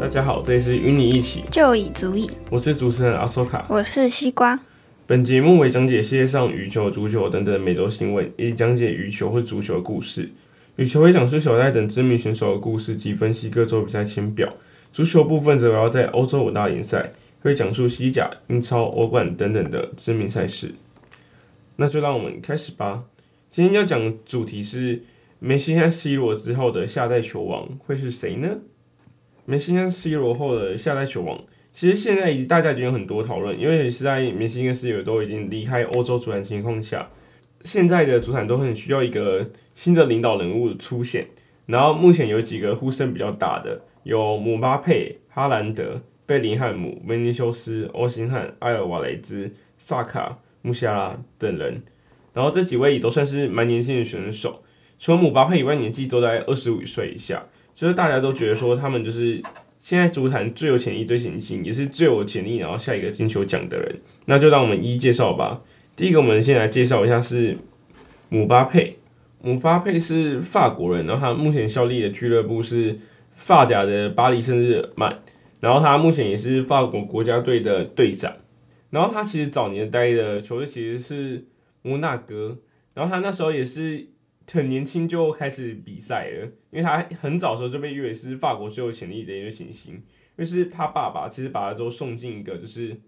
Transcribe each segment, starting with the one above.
大家好，这里是与你一起就已足矣。我是主持人阿索卡，我是西瓜。本节目为讲解世界上羽球、足球等等的每周新闻，以及讲解羽球或足球的故事。羽球会讲述小戴等知名选手的故事及分析各州比赛签表。足球部分则围绕在欧洲五大联赛，会讲述西甲、英超、欧冠等等的知名赛事。那就让我们开始吧。今天要讲的主题是梅西和 C 罗之后的下代球王会是谁呢？梅西跟 C 罗后的下代球王，其实现在已经大家已经有很多讨论，因为现在梅西跟 C 罗都已经离开欧洲主坛情况下，现在的主坛都很需要一个新的领导人物出现。然后目前有几个呼声比较大的，有姆巴佩、哈兰德、贝林汉姆、维尼修斯、欧辛汉、埃尔瓦雷兹、萨卡、穆西亚拉等人。然后这几位也都算是蛮年轻的选手，除了姆巴佩以外，年纪都在二十五岁以下。就是大家都觉得说他们就是现在足坛最有潜力、最年轻，也是最有潜力，然后下一个金球奖的人。那就让我们一一介绍吧。第一个，我们先来介绍一下是姆巴佩。姆巴佩是法国人，然后他目前效力的俱乐部是法甲的巴黎圣日耳曼，然后他目前也是法国国家队的队长。然后他其实早年待的球队其实是摩纳哥，然后他那时候也是。很年轻就开始比赛了，因为他很早的时候就被誉为是法国最有潜力的一个行星。就是他爸爸其实把他都送进一个就是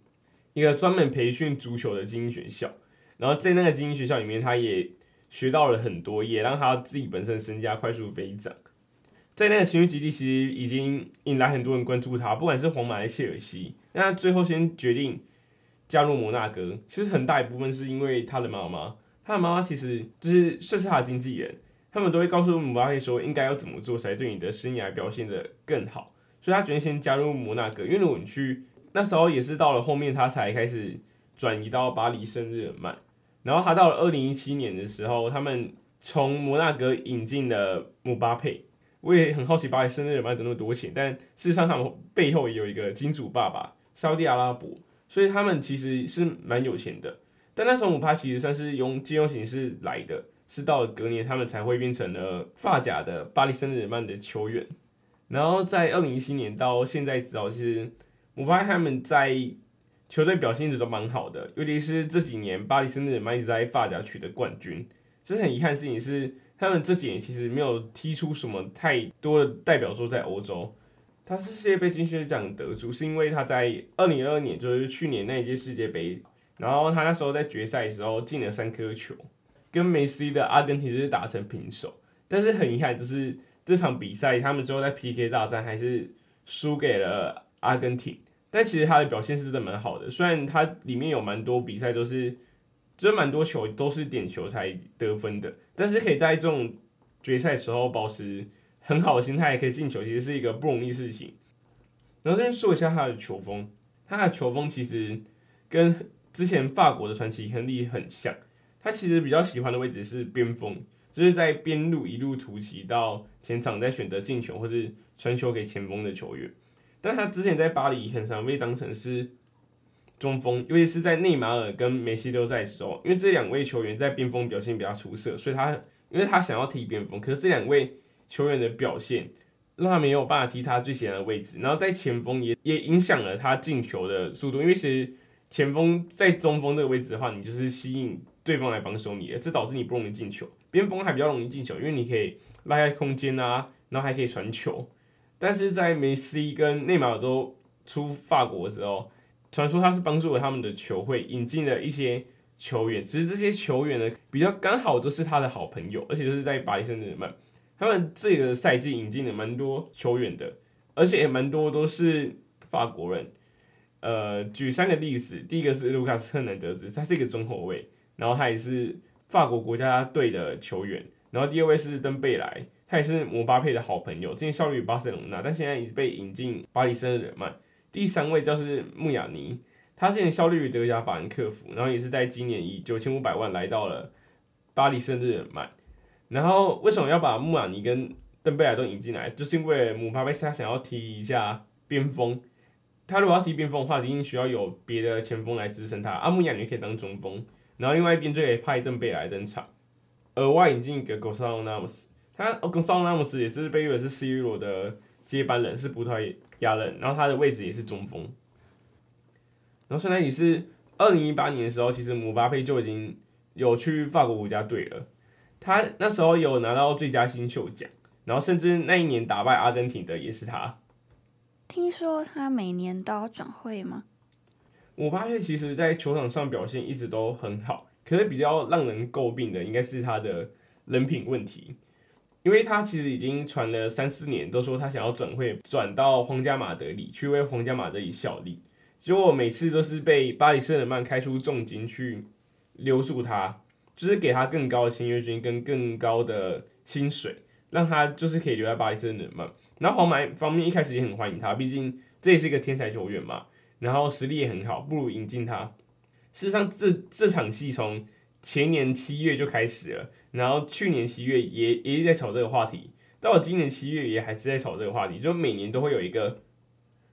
一个专门培训足球的精英学校，然后在那个精英学校里面，他也学到了很多，也让他自己本身身价快速飞涨。在那个青训基地，其实已经引来很多人关注他，不管是皇马还是切尔西。那他最后先决定加入摩纳哥，其实很大一部分是因为他的妈妈。他的妈妈其实就是算是他的经纪人，他们都会告诉姆巴佩说应该要怎么做才对你的生涯表现得更好，所以他决定先加入摩纳哥。因为如果你去那时候也是到了后面，他才开始转移到巴黎圣日耳曼。然后他到了二零一七年的时候，他们从摩纳哥引进了姆巴佩。我也很好奇巴黎圣日耳曼得那么多钱，但事实上他们背后也有一个金主爸爸沙地阿拉伯，所以他们其实是蛮有钱的。但那时候姆巴其实算是用借用形式来的，是到了隔年他们才会变成了发甲的巴黎圣日耳曼的球员。然后在二零一七年到现在，知道其实姆巴他们在球队表现一直都蛮好的，尤其是这几年巴黎圣日耳曼一直在发甲取得冠军。这是很遗憾的事情是，他们这几年其实没有踢出什么太多的代表作在欧洲。他是世界杯金靴奖得主，是因为他在二零二二年，就是去年那一届世界杯。然后他那时候在决赛的时候进了三颗球，跟梅西的阿根廷是打成平手。但是很遗憾，就是这场比赛他们最后在 PK 大战还是输给了阿根廷。但其实他的表现是真的蛮好的，虽然他里面有蛮多比赛都是，就蛮多球都是点球才得分的，但是可以在这种决赛时候保持很好的心态，可以进球，其实是一个不容易事情。然后这边说一下他的球风，他的球风其实跟之前法国的传奇亨利很像，他其实比较喜欢的位置是边锋，就是在边路一路突袭到前场，再选择进球或是传球给前锋的球员。但他之前在巴黎很常被当成是中锋，尤其是在内马尔跟梅西都在的时候，因为这两位球员在边锋表现比较出色，所以他因为他想要踢边锋，可是这两位球员的表现让他没有办法踢他最喜欢的位置，然后在前锋也也影响了他进球的速度，因为其实。前锋在中锋这个位置的话，你就是吸引对方来防守你，这导致你不容易进球。边锋还比较容易进球，因为你可以拉开空间啊，然后还可以传球。但是在梅西跟内马尔都出法国的时候，传说他是帮助了他们的球会引进了一些球员，只是这些球员呢比较刚好都是他的好朋友，而且都是在巴黎圣日耳曼。他们这个赛季引进了蛮多球员的，而且也蛮多都是法国人。呃，举三个例子，第一个是卢卡斯·赫南德兹，他是一个中后卫，然后他也是法国国家队的球员。然后第二位是登贝莱，他也是姆巴佩的好朋友，之前效力于巴塞隆纳，但现在已被引进巴黎圣日耳曼。第三位就是穆亚尼，他之前效力于德甲法兰克福，然后也是在今年以九千五百万来到了巴黎圣日耳曼。然后为什么要把穆亚尼跟登贝莱都引进来？就是因为姆巴佩他想要踢一下边锋。他如果要踢边锋的话，一定需要有别的前锋来支撑他。阿穆亚你可以当中锋，然后另外一边就可以派邓贝莱登场，额外引进一个贡萨洛纳姆斯。他贡萨洛纳姆斯也是被誉为是 C 罗的接班人，是葡萄牙人，然后他的位置也是中锋。然后现在也是二零一八年的时候，其实姆巴佩就已经有去法国国家队了。他那时候有拿到最佳新秀奖，然后甚至那一年打败阿根廷的也是他。听说他每年都要转会吗？姆巴佩其实在球场上表现一直都很好，可是比较让人诟病的应该是他的人品问题，因为他其实已经传了三四年，都说他想要转会转到皇家马德里去为皇家马德里效力，结果每次都是被巴黎圣日耳曼开出重金去留住他，就是给他更高的签约金跟更高的薪水，让他就是可以留在巴黎圣日耳曼。然后皇马方面一开始也很欢迎他，毕竟这也是一个天才球员嘛。然后实力也很好，不如引进他。事实上这，这场戏从前年七月就开始了，然后去年七月也也一直在炒这个话题，到了今年七月也还是在炒这个话题，就每年都会有一个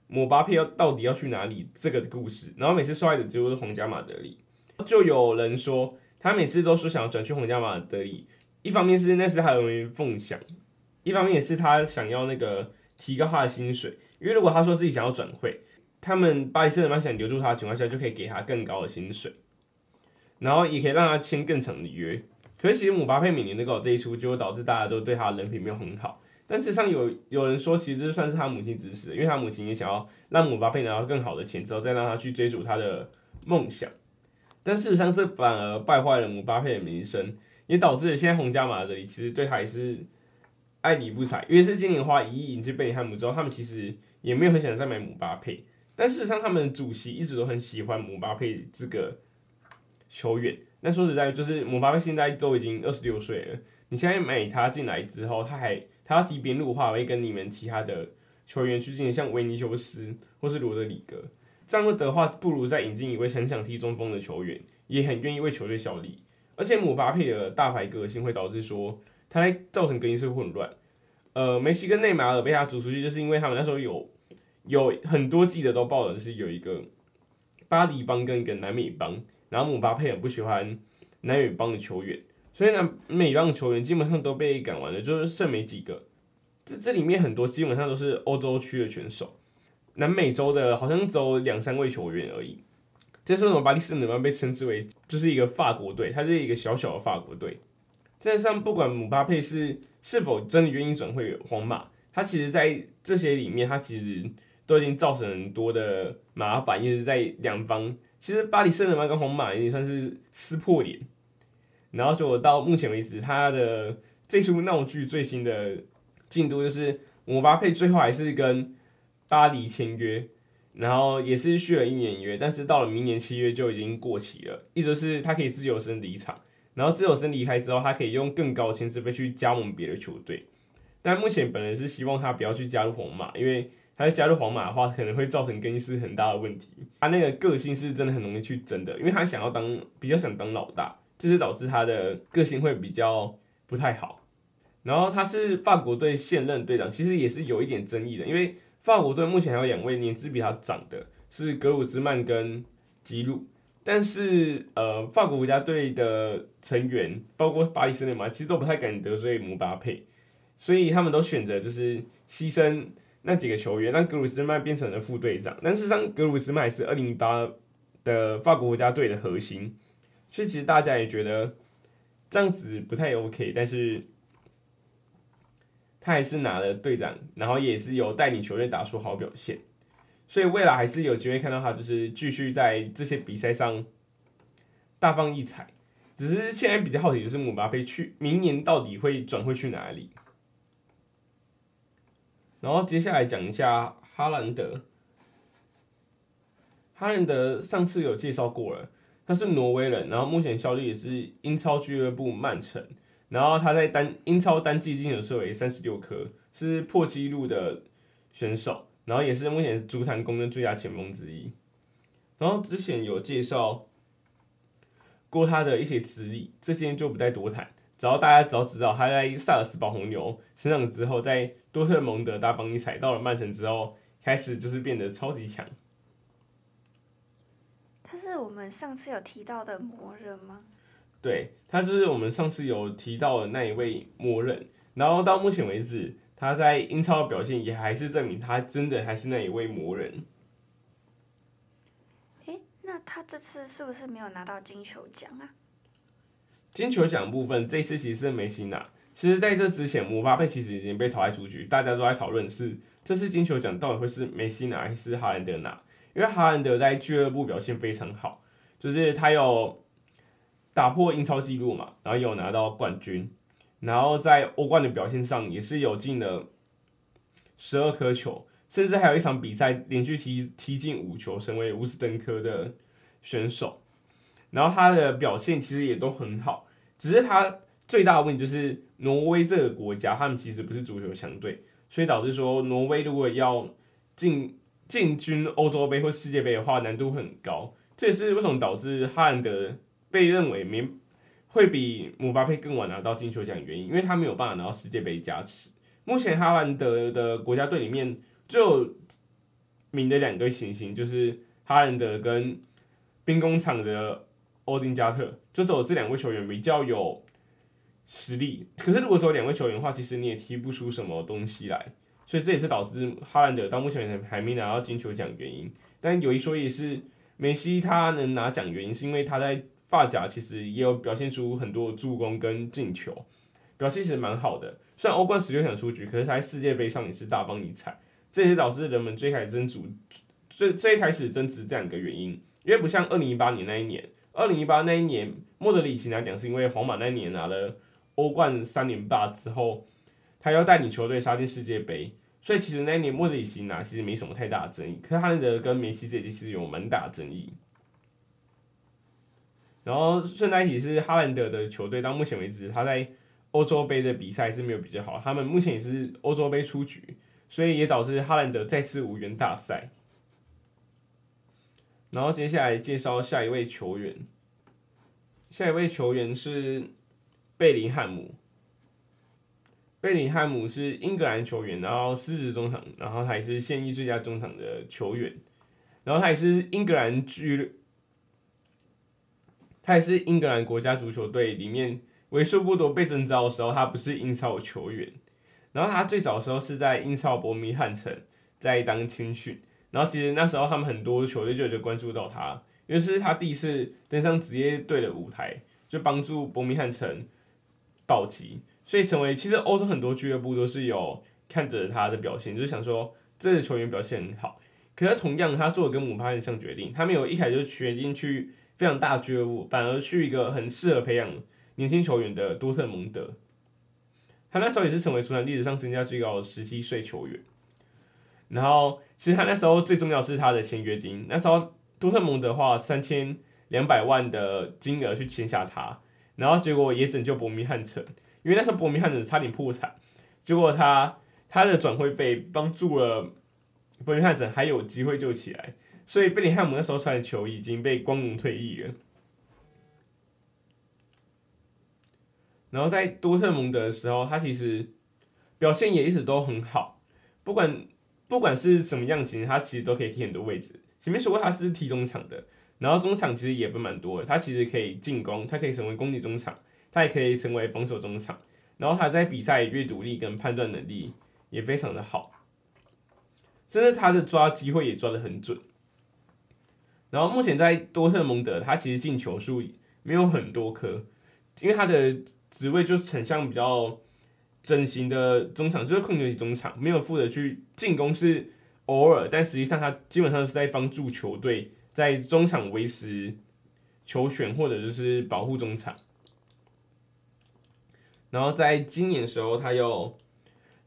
姆巴佩要到底要去哪里这个故事。然后每次受害者就是皇家马德里，就有人说他每次都说想要转去皇家马德里，一方面是那是他的梦想，一方面也是他想要那个提高他的薪水，因为如果他说自己想要转会。他们巴黎圣日耳曼想留住他的情况下，就可以给他更高的薪水，然后也可以让他签更长的约。可是其实姆巴佩每年都搞这一出，就会导致大家都对他的人品没有很好。但事实上有有人说，其实这算是他母亲指使的，因为他母亲也想要让姆巴佩拿到更好的钱之后，再让他去追逐他的梦想。但事实上，这反而败坏了姆巴佩的名声，也导致了现在皇家马德里其实对他也是爱理不睬。因为是今年花一亿引进贝林汉姆之后，他们其实也没有很想再买姆巴佩。但事实上，他们的主席一直都很喜欢姆巴佩这个球员。但说实在，就是姆巴佩现在都已经二十六岁了，你现在买他进来之后，他还他要提边路的话，会跟你们其他的球员去进行，像维尼修斯或是罗德里格这样的话，不如再引进一位很想踢中锋的球员，也很愿意为球队效力。而且姆巴佩的大牌个性会导致说，他在造成更衣室混乱。呃，梅西跟内马尔被他逐出去，就是因为他们那时候有。有很多记者都报的是有一个巴黎帮跟一个南美帮，然后姆巴佩很不喜欢南美帮的球员，所以南美帮的球员基本上都被赶完了，就是剩没几个。这这里面很多基本上都是欧洲区的选手，南美洲的好像只有两三位球员而已。这是为什么巴黎圣日耳曼被称之为就是一个法国队，它是一个小小的法国队。事实上，不管姆巴佩是是否真的愿意转会皇马，他其实在这些里面，他其实。都已经造成很多的麻烦，因为在两方。其实巴黎圣日耳曼跟皇马已经算是撕破脸，然后就到目前为止，他的这出闹剧最新的进度就是姆巴佩最后还是跟巴黎签约，然后也是续了一年约，但是到了明年七月就已经过期了，意思是他可以自由身离场，然后自由身离开之后，他可以用更高的薪资费去加盟别的球队。但目前本人是希望他不要去加入皇马，因为。他加入皇马的话，可能会造成更衣室很大的问题。他那个个性是真的很容易去争的，因为他想要当比较想当老大，这是导致他的个性会比较不太好。然后他是法国队现任队长，其实也是有一点争议的，因为法国队目前还有两位年资比他长的，是格鲁兹曼跟吉鲁。但是呃，法国国家队的成员，包括巴黎圣日耳曼，其实都不太敢得罪姆巴佩，所以他们都选择就是牺牲。那几个球员让格鲁斯曼变成了副队长，但事实上格鲁斯曼是二零一八的法国国家队的核心，所以其实大家也觉得这样子不太 OK，但是他还是拿了队长，然后也是有带领球队打出好表现，所以未来还是有机会看到他就是继续在这些比赛上大放异彩。只是现在比较好奇的是姆巴佩去明年到底会转会去哪里？然后接下来讲一下哈兰德。哈兰德上次有介绍过了，他是挪威人，然后目前效力也是英超俱乐部曼城。然后他在单英超单季进球数为三十六颗，是破纪录的选手。然后也是目前足坛公认最佳前锋之一。然后之前有介绍过他的一些资历，这些就不再多谈。只要大家只要知道他在萨尔斯堡红牛成长之后，在多特蒙德大放异彩，到了曼城之后，开始就是变得超级强。他是我们上次有提到的魔人吗？对，他就是我们上次有提到的那一位魔人。然后到目前为止，他在英超的表现也还是证明他真的还是那一位魔人。诶，那他这次是不是没有拿到金球奖啊？金球奖部分，这次其实是梅西拿。其实在这之前，姆巴佩其实已经被淘汰出局，大家都在讨论是这次金球奖到底会是梅西拿还是哈兰德拿？因为哈兰德在俱乐部表现非常好，就是他有打破英超纪录嘛，然后有拿到冠军，然后在欧冠的表现上也是有进了十二颗球，甚至还有一场比赛连续踢踢进五球，成为乌斯登科的选手。然后他的表现其实也都很好，只是他最大的问题就是挪威这个国家，他们其实不是足球强队，所以导致说挪威如果要进进军欧洲杯或世界杯的话，难度很高。这也是为什么导致哈兰德被认为没会比姆巴佩更晚拿到金球奖的原因，因为他没有办法拿到世界杯加持。目前哈兰德的国家队里面最有名的两个行星就是哈兰德跟兵工厂的。欧丁加特就只有这两位球员比较有实力，可是如果只有两位球员的话，其实你也踢不出什么东西来，所以这也是导致哈兰德到目前还没拿到金球奖原因。但有一说一是梅西他能拿奖原因是因为他在发夹其实也有表现出很多助攻跟进球，表现其实蛮好的。虽然欧冠十六强出局，可是他在世界杯上也是大放异彩，这也导致人们最开始争执最最开始争执这样一个原因，因为不像二零一八年那一年。二零一八那一年，莫德里奇来讲是因为皇马那一年拿了欧冠三连霸之后，他要带领球队杀进世界杯，所以其实那一年莫德里奇拿其实没什么太大的争议。可是哈兰德跟梅西这一届其实有蛮大的争议。然后顺带一提是哈兰德的球队到目前为止，他在欧洲杯的比赛是没有比较好，他们目前也是欧洲杯出局，所以也导致哈兰德再次无缘大赛。然后接下来介绍下一位球员，下一位球员。是贝林汉姆。贝林汉姆是英格兰球员，然后狮子中场，然后他也是现役最佳中场的球员，然后他也是英格兰俱，他也是英格兰国家足球队里面为数不多被征召的时候，他不是英超球员，然后他最早的时候是在英超伯明翰城在当青训。然后其实那时候他们很多球队就有关注到他，因为是他第一次登上职业队的舞台，就帮助伯明翰城保级，所以成为其实欧洲很多俱乐部都是有看着他的表现，就是想说这个球员表现很好。可是同样他做了跟姆巴佩像决定，他没有一开始就决定去非常大觉悟，反而去一个很适合培养年轻球员的多特蒙德。他那时候也是成为足坛历史上身价最高的十七岁球员。然后，其实他那时候最重要是他的签约金。那时候多特蒙德花三千两百万的金额去签下他，然后结果也拯救伯明翰城，因为那时候伯明翰城差点破产，结果他他的转会费帮助了伯明翰城还有机会救起来。所以贝林汉姆那时候穿的球已经被光荣退役了。然后在多特蒙德的时候，他其实表现也一直都很好，不管。不管是什么样型，他其实都可以踢很多位置。前面说过他是踢中场的，然后中场其实也分蛮多。他其实可以进攻，他可以成为攻击中场，他也可以成为防守中场。然后他在比赛阅读力跟判断能力也非常的好，甚至他的抓机会也抓得很准。然后目前在多特蒙德，他其实进球数没有很多颗，因为他的职位就是很像比较。整形的中场就是控球中场，没有负责去进攻，是偶尔，但实际上他基本上是在帮助球队在中场维持球权或者就是保护中场。然后在今年的时候，他又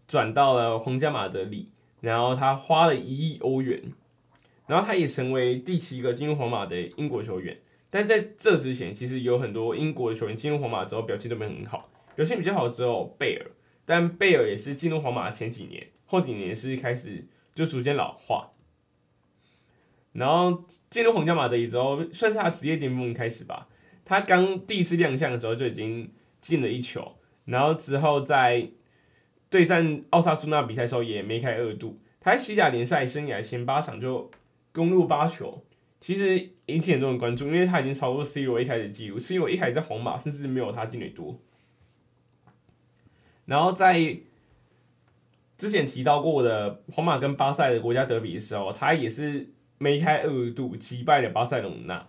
转到了皇家马德里，然后他花了一亿欧元，然后他也成为第七个进入皇马的英国球员。但在这之前，其实有很多英国的球员进入皇马之后表现都没很好，表现比较好之后贝尔。但贝尔也是进入皇马前几年，后几年是开始就逐渐老化。然后进入皇家马德里之后，算是他职业巅峰开始吧。他刚第一次亮相的时候就已经进了一球，然后之后在对战奥萨苏纳比赛时候也梅开二度。他在西甲联赛生涯前八场就攻入八球，其实引起很多人关注，因为他已经超过 C 罗一开始记录，C 罗一开始在皇马甚至没有他进的多。然后在之前提到过的皇马跟巴塞的国家德比的时候，他也是梅开二度击败了巴塞隆纳，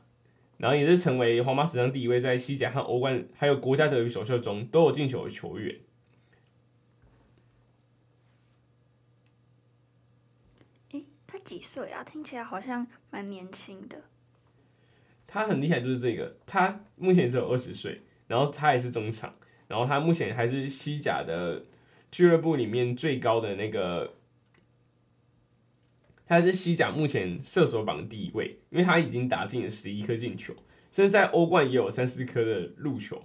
然后也是成为皇马史上第一位在西甲和欧冠还有国家德比首秀中都有进球的球员。诶，他几岁啊？听起来好像蛮年轻的。他很厉害，就是这个，他目前只有二十岁，然后他也是中场，然后他目前还是西甲的俱乐部里面最高的那个，他是西甲目前射手榜第一位，因为他已经打进了十一颗进球，甚至在欧冠也有三四颗的入球。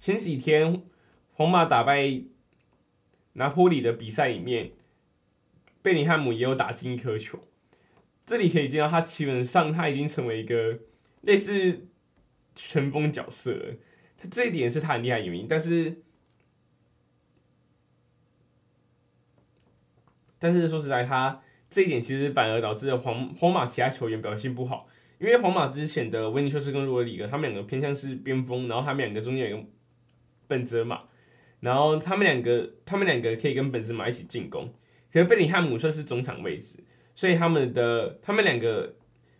前几天皇马打败拿坡里的比赛里面，贝林汉姆也有打进一颗球，这里可以见到他基本上他已经成为一个。类似前锋角色了，他这一点是他很厉害的原因，但是，但是说实在，他这一点其实反而导致了皇皇马其他球员表现不好，因为皇马之前的维尼修斯跟罗德里格，他们两个偏向是边锋，然后他们两个中间有个本泽马，然后他们两个他们两个可以跟本泽马一起进攻，可是贝里汉姆算是中场位置，所以他们的他们两个。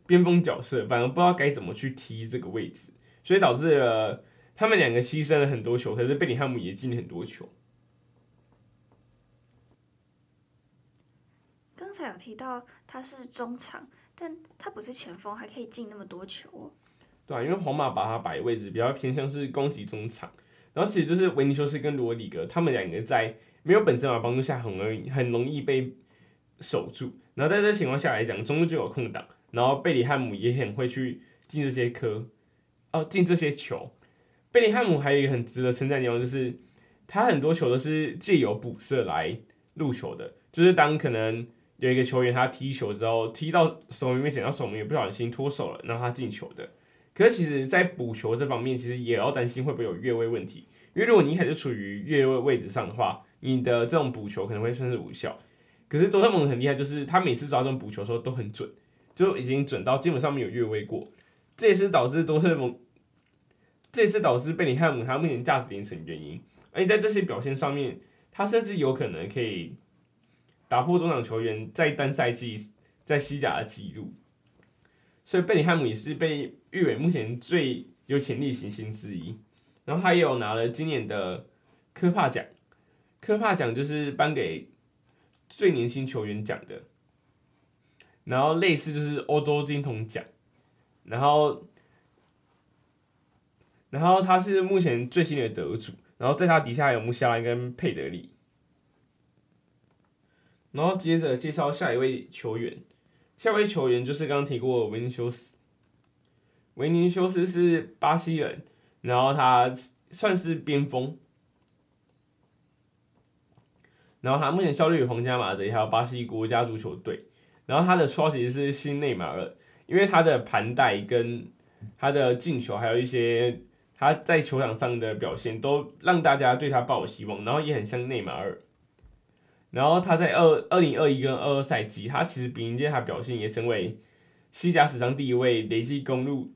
边锋角色，反而不知道该怎么去踢这个位置，所以导致了他们两个牺牲了很多球，可是贝林汉姆也进了很多球。刚才有提到他是中场，但他不是前锋，还可以进那么多球哦。对啊，因为皇马把他摆位置比较偏向是攻击中场，然后其实就是维尼修斯跟罗里格他们两个在没有本泽马帮助下，很容易很容易被守住，然后在这情况下来讲，中路就有空档。然后贝里汉姆也很会去进这些颗，哦，进这些球。贝里汉姆还有一个很值得称赞的地方，就是他很多球都是借由补射来入球的。就是当可能有一个球员他踢球之后踢到守门面前，然后守门员不小心脱手了，让他进球的。可是其实，在补球这方面，其实也要担心会不会有越位问题。因为如果你一开始处于越位位置上的话，你的这种补球可能会算是无效。可是多特蒙很厉害，就是他每次抓这种补球时候都很准。就已经准到基本上没有越位过，这也是导致多特蒙，这也是导致贝林汉姆他目前价值连城原因。而且在这些表现上面，他甚至有可能可以打破中场球员在单赛季在西甲的纪录。所以贝林汉姆也是被誉为目前最有潜力行星之一。然后他也有拿了今年的科帕奖，科帕奖就是颁给最年轻球员奖的。然后类似就是欧洲金童奖，然后，然后他是目前最新的得主，然后在他底下有穆夏兰跟佩德里，然后接着介绍下一位球员，下一位球员就是刚刚提过的维尼修斯，维尼修斯是巴西人，然后他算是边锋，然后他目前效力于皇家马德里还有巴西国家足球队。然后他的绰号其实是新内马尔，因为他的盘带跟他的进球，还有一些他在球场上的表现，都让大家对他抱有希望。然后也很像内马尔。然后他在二二零二一跟二二赛季，他其实凭借他表现，也成为西甲史上第一位累计攻入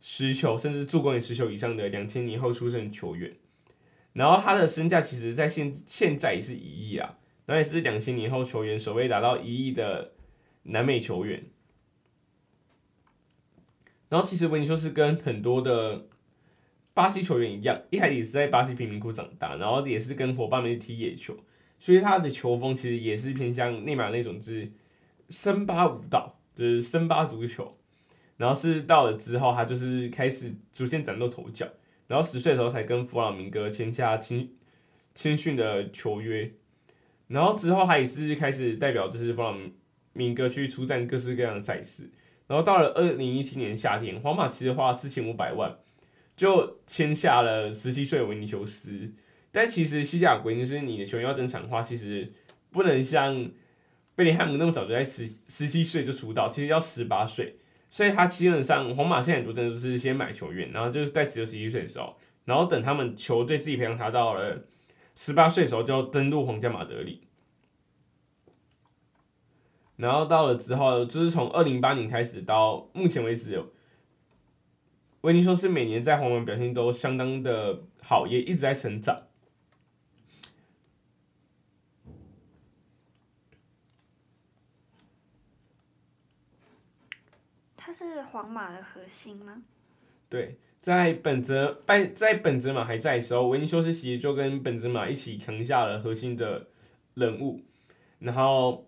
十球甚至助攻也十球以上的两千年后出生球员。然后他的身价其实，在现现在也是一亿啊，然后也是两千年后球员首位达到一亿的。南美球员，然后其实维尼修斯跟很多的巴西球员一样，一开始也是在巴西贫民窟长大，然后也是跟伙伴们踢野球，所以他的球风其实也是偏向内马尔那种，就是森巴舞蹈，就是森巴足球。然后是到了之后，他就是开始逐渐崭露头角，然后十岁的时候才跟弗朗明哥签下青青训的球约，然后之后他也是开始代表就是弗朗。明哥去出战各式各样的赛事，然后到了二零一七年夏天，皇马其实花了四千五百万就签下了十七岁的维尼修斯。但其实西甲规定是你的球员要登场的话，其实不能像贝林汉姆那么早就在十十七岁就出道，其实要十八岁。所以他基本上皇马现在很多真的就是先买球员，然后就是在只有十一岁的时候，然后等他们球队自己培养他到了十八岁的时候就登陆皇家马德里。然后到了之后，就是从二零零八年开始到目前为止，维尼修斯每年在皇马表现都相当的好，也一直在成长。他是皇马的核心吗？对，在本泽拜在本泽马还在的时候，维尼修斯其实就跟本泽马一起扛下了核心的人物，然后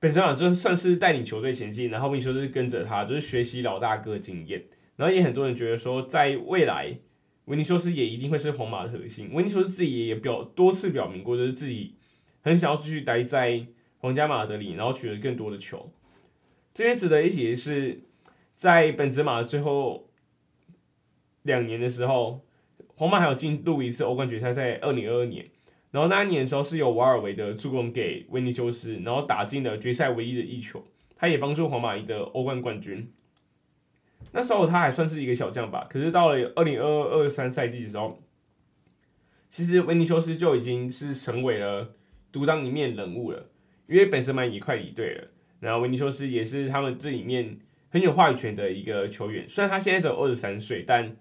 本泽马就算是带领球队前进，然后维尼修斯跟着他，就是学习老大哥经验。然后也很多人觉得说，在未来维尼修斯也一定会是皇马的核心。维尼修斯自己也表多次表明过，就是自己很想要继续待在皇家马德里，然后取得更多的球。这边值得一提的是，在本泽马最后两年的时候，皇马还有进入一次欧冠决赛，在二零二二年。然后那一年的时候是由瓦尔维德助攻给维尼修斯，然后打进了决赛唯一的一球，他也帮助皇马赢得欧冠冠军。那时候他还算是一个小将吧，可是到了二零二二二三赛季的时候，其实维尼修斯就已经是成为了独当一面人物了，因为本泽马也快离队了。然后维尼修斯也是他们这里面很有话语权的一个球员，虽然他现在只有二十三岁，但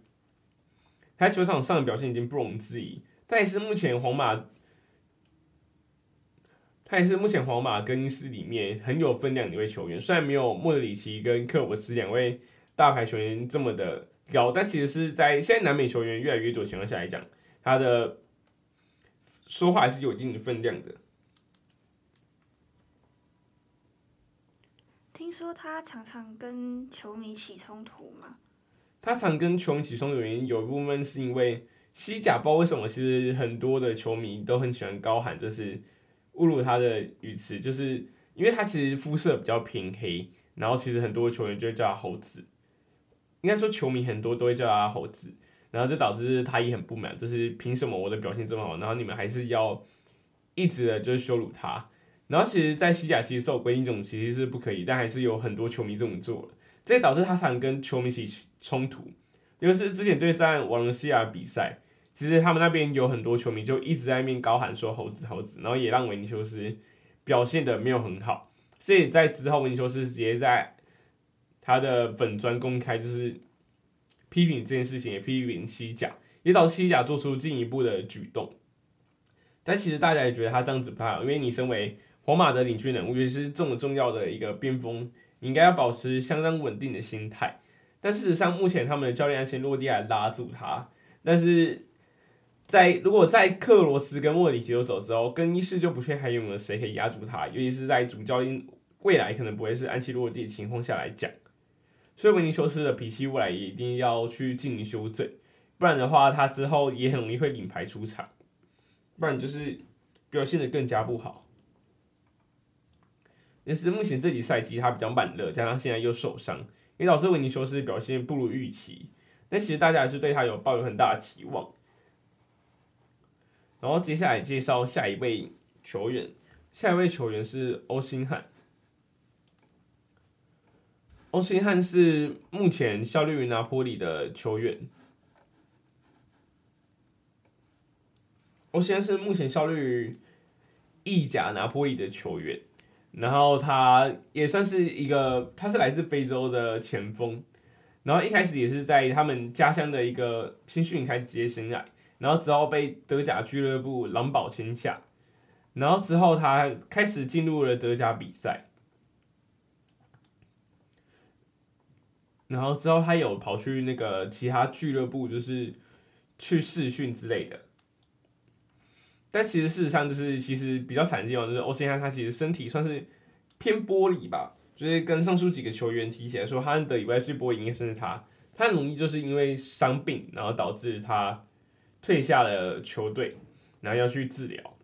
他在球场上的表现已经不容置疑。他也是目前皇马，他也是目前皇马更衣室里面很有分量的一位球员。虽然没有莫德里奇跟克罗斯两位大牌球员这么的高，但其实是在现在南美球员越来越多的情况下来讲，他的说话还是有一定的分量的。听说他常常跟球迷起冲突吗？他常跟球迷起冲突原因有一部分是因为西甲，不知道为什么，其实很多的球迷都很喜欢高喊，就是侮辱他的语词，就是因为他其实肤色比较偏黑，然后其实很多球员就会叫他猴子，应该说球迷很多都会叫他猴子，然后就导致他也很不满，就是凭什么我的表现这么好，然后你们还是要一直的就是羞辱他。然后其实，在西甲其实受规定这种其实是不可以，但还是有很多球迷这么做了，这也导致他常跟球迷起冲突。尤其是之前对战瓦伦西亚比赛，其实他们那边有很多球迷就一直在那边高喊说“猴子，猴子”，然后也让维尼修斯表现得没有很好。所以在之后，维尼修斯直接在他的粉专公开就是批评这件事情，也批评西甲，也导致西甲做出进一步的举动。但其实大家也觉得他这样子不太好，因为你身为皇马的领军人物，尤其是这么重要的一个边锋，你应该要保持相当稳定的心态。但事实上，目前他们的教练安切洛蒂还拉住他。但是在如果在克罗斯跟莫里奇都走之后，更衣室就不确定还有没有谁可以压住他。尤其是在主教练未来可能不会是安切洛蒂的情况下来讲，所以维尼修斯的脾气未来也一定要去进行修正，不然的话，他之后也很容易会领牌出场，不然就是表现的更加不好。也是目前这几赛季他比较慢热，加上现在又受伤，也导致维尼修斯表现不如预期。但其实大家还是对他有抱有很大的期望。然后接下来介绍下一位球员，下一位球员是欧辛汉。欧辛汉是目前效力于拿坡里的球员。欧辛汉是目前效力于意甲拿坡里的球员。然后他也算是一个，他是来自非洲的前锋，然后一开始也是在他们家乡的一个青训开始职业生涯，然后之后被德甲俱乐部狼堡签下，然后之后他开始进入了德甲比赛，然后之后他有跑去那个其他俱乐部，就是去试训之类的。但其实事实上就是，其实比较惨的地方就是欧辛汉他其实身体算是偏玻璃吧，就是跟上述几个球员提起来说，哈兰德以外最玻璃应该是他，他很容易就是因为伤病，然后导致他退下了球队，然后要去治疗。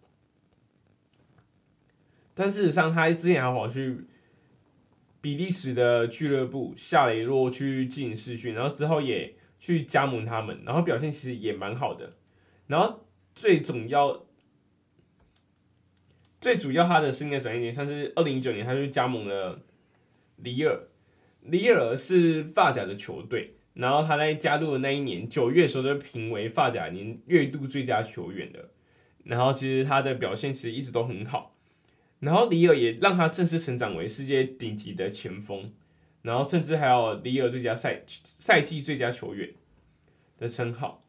但事实上，他之前还跑去比利时的俱乐部夏雷洛去进行试训，然后之后也去加盟他们，然后表现其实也蛮好的。然后最重要。最主要，他的生涯转捩点像是二零一九年，他就加盟了里尔。里尔是法甲的球队，然后他在加入的那一年九月的时候就评为法甲年月度最佳球员的。然后其实他的表现其实一直都很好，然后里尔也让他正式成长为世界顶级的前锋，然后甚至还有里尔最佳赛赛季最佳球员的称号。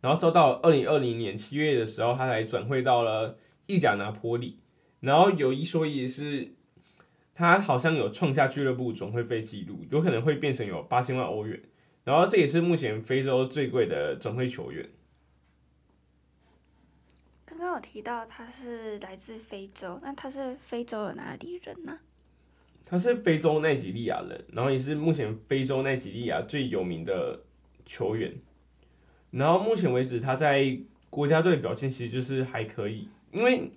然后，直到二零二零年七月的时候，他才转会到了意甲拿坡里。然后有一说一是，他好像有创下俱乐部转会费纪录，有可能会变成有八千万欧元。然后这也是目前非洲最贵的转会球员。刚刚有提到他是来自非洲，那他是非洲的哪里人呢？他是非洲奈及利亚人，然后也是目前非洲奈及利亚最有名的球员。然后目前为止，他在国家队表现其实就是还可以，因为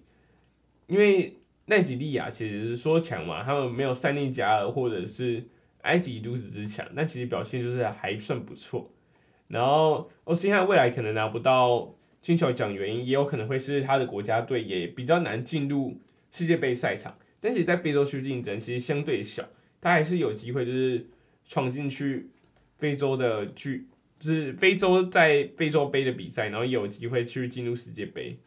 因为奈及利亚其实说强嘛，他们没有塞内加尔或者是埃及如此之强，但其实表现就是还算不错。然后欧辛汉未来可能拿不到金球奖，原因也有可能会是他的国家队也比较难进入世界杯赛场。但是在非洲区竞争其实相对小，他还是有机会就是闯进去非洲的区，就是非洲在非洲杯的比赛，然后也有机会去进入世界杯。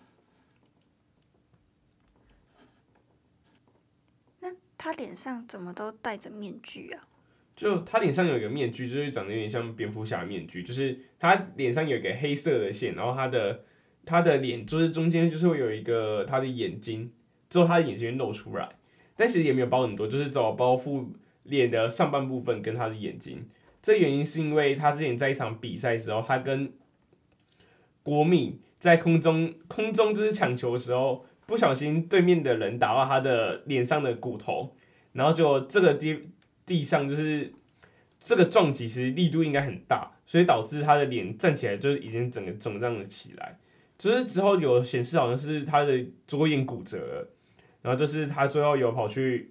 那他脸上怎么都戴着面具啊？就他脸上有一个面具，就是长得有点像蝙蝠侠面具，就是他脸上有一个黑色的线，然后他的他的脸就是中间就是会有一个他的眼睛，之后他的眼睛会露出来。但其实也没有包很多，就是只有包覆脸的上半部分跟他的眼睛。这原因是因为他之前在一场比赛时候，他跟国米在空中空中就是抢球的时候，不小心对面的人打到他的脸上的骨头，然后就这个地地上就是这个撞击其实力度应该很大，所以导致他的脸站起来就是已经整个肿胀了起来。只是之后有显示好像是他的左眼骨折了。然后就是他最后有跑去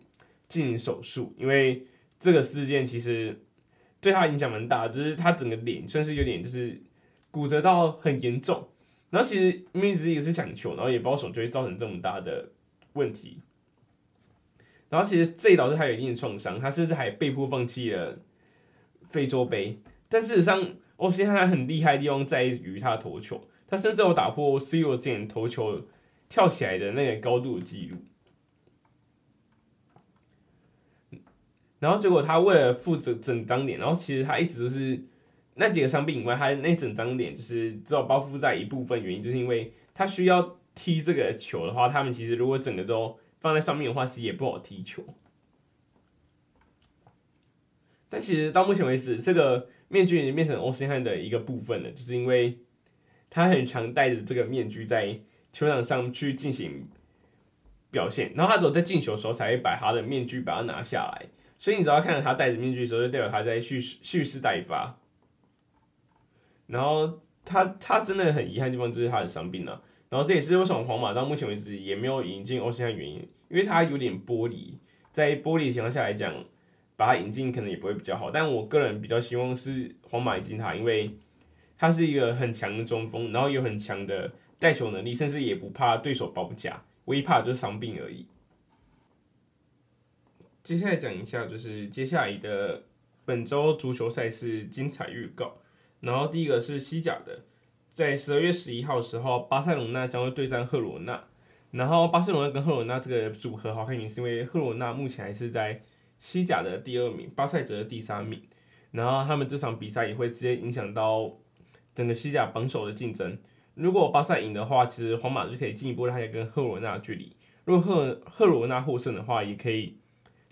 进行手术，因为这个事件其实对他影响蛮大，就是他整个脸算是有点就是骨折到很严重。然后其实因为自己是抢球，然后也不知道手就会造成这么大的问题。然后其实这也导致他有一定的创伤，他甚至还被迫放弃了非洲杯。但事实上，欧西汉很厉害的地方在于他的头球，他甚至有打破 C 罗之前头球跳起来的那个高度的记录。然后结果他为了负责整张脸，然后其实他一直都是那几个伤病以外，他那整张脸就是只有包覆在一部分，原因就是因为他需要踢这个球的话，他们其实如果整个都放在上面的话，其实也不好踢球。但其实到目前为止，这个面具已经变成欧森汉的一个部分了，就是因为他很常戴着这个面具在球场上去进行表现，然后他只有在进球的时候才会把他的面具把它拿下来。所以你只要看到他戴着面具的时候，就代表他在蓄蓄势待发。然后他他真的很遗憾的地方就是他的伤病了。然后这也是为什么皇马到目前为止也没有引进欧辛汉的原因，因为他有点玻璃，在玻璃情况下来讲，把他引进可能也不会比较好。但我个人比较希望是皇马引进他，因为他是一个很强的中锋，然后有很强的带球能力，甚至也不怕对手包夹，唯一怕的就是伤病而已。接下来讲一下，就是接下来的本周足球赛事精彩预告。然后第一个是西甲的，在十二月十一号的时候，巴塞罗那将会对战赫罗纳。然后巴塞罗那跟赫罗纳这个组合好看，原因是因为赫罗纳目前还是在西甲的第二名，巴塞则是第三名。然后他们这场比赛也会直接影响到整个西甲榜首的竞争。如果巴塞赢的话，其实皇马就可以进一步拉开跟赫罗纳的距离。如果赫赫罗纳获胜的话，也可以。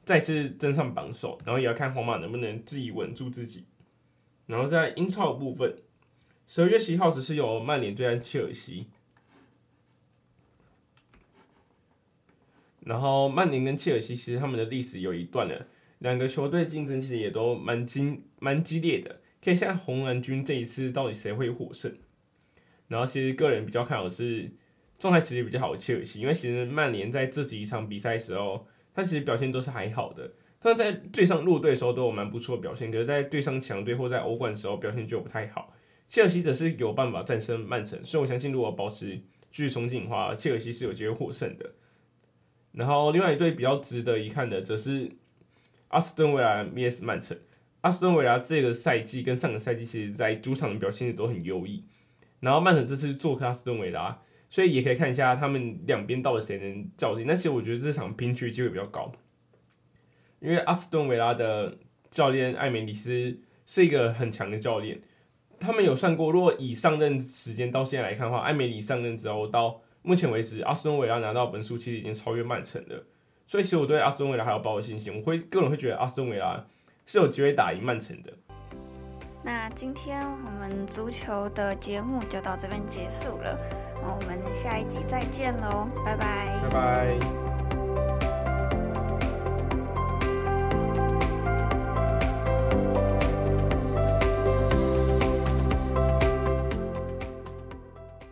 再次登上榜首，然后也要看皇马能不能自己稳住自己。然后在英超的部分，十二月十一号只是有曼联对战切尔西。然后曼联跟切尔西其实他们的历史有一段了，两个球队竞争其实也都蛮激蛮激烈的。可以看红蓝军这一次到底谁会获胜。然后其实个人比较看好是状态其实比较好的切尔西，因为其实曼联在这几场比赛时候。他其实表现都是还好的，他在对上弱队的时候都有蛮不错的表现，可是，在对上强队或在欧冠的时候表现就不太好。切尔西则是有办法战胜曼城，所以我相信如果保持继续冲劲的话，切尔西是有机会获胜的。然后另外一队比较值得一看的，则是阿斯顿维拉 VS 曼城。阿斯顿维拉这个赛季跟上个赛季其实在主场的表现都很优异，然后曼城这次做客阿斯顿维拉。所以也可以看一下他们两边到底谁能较劲。但其实我觉得这场平局机会比较高，因为阿斯顿维拉的教练艾梅里斯是一个很强的教练。他们有算过，如果以上任时间到现在来看的话，艾梅里上任之后到目前为止，阿斯顿维拉拿到本数其实已经超越曼城了。所以其实我对阿斯顿维拉还有抱有信心，我会个人会觉得阿斯顿维拉是有机会打赢曼城的。那今天我们足球的节目就到这边结束了。我们下一集再见喽，拜拜，拜拜。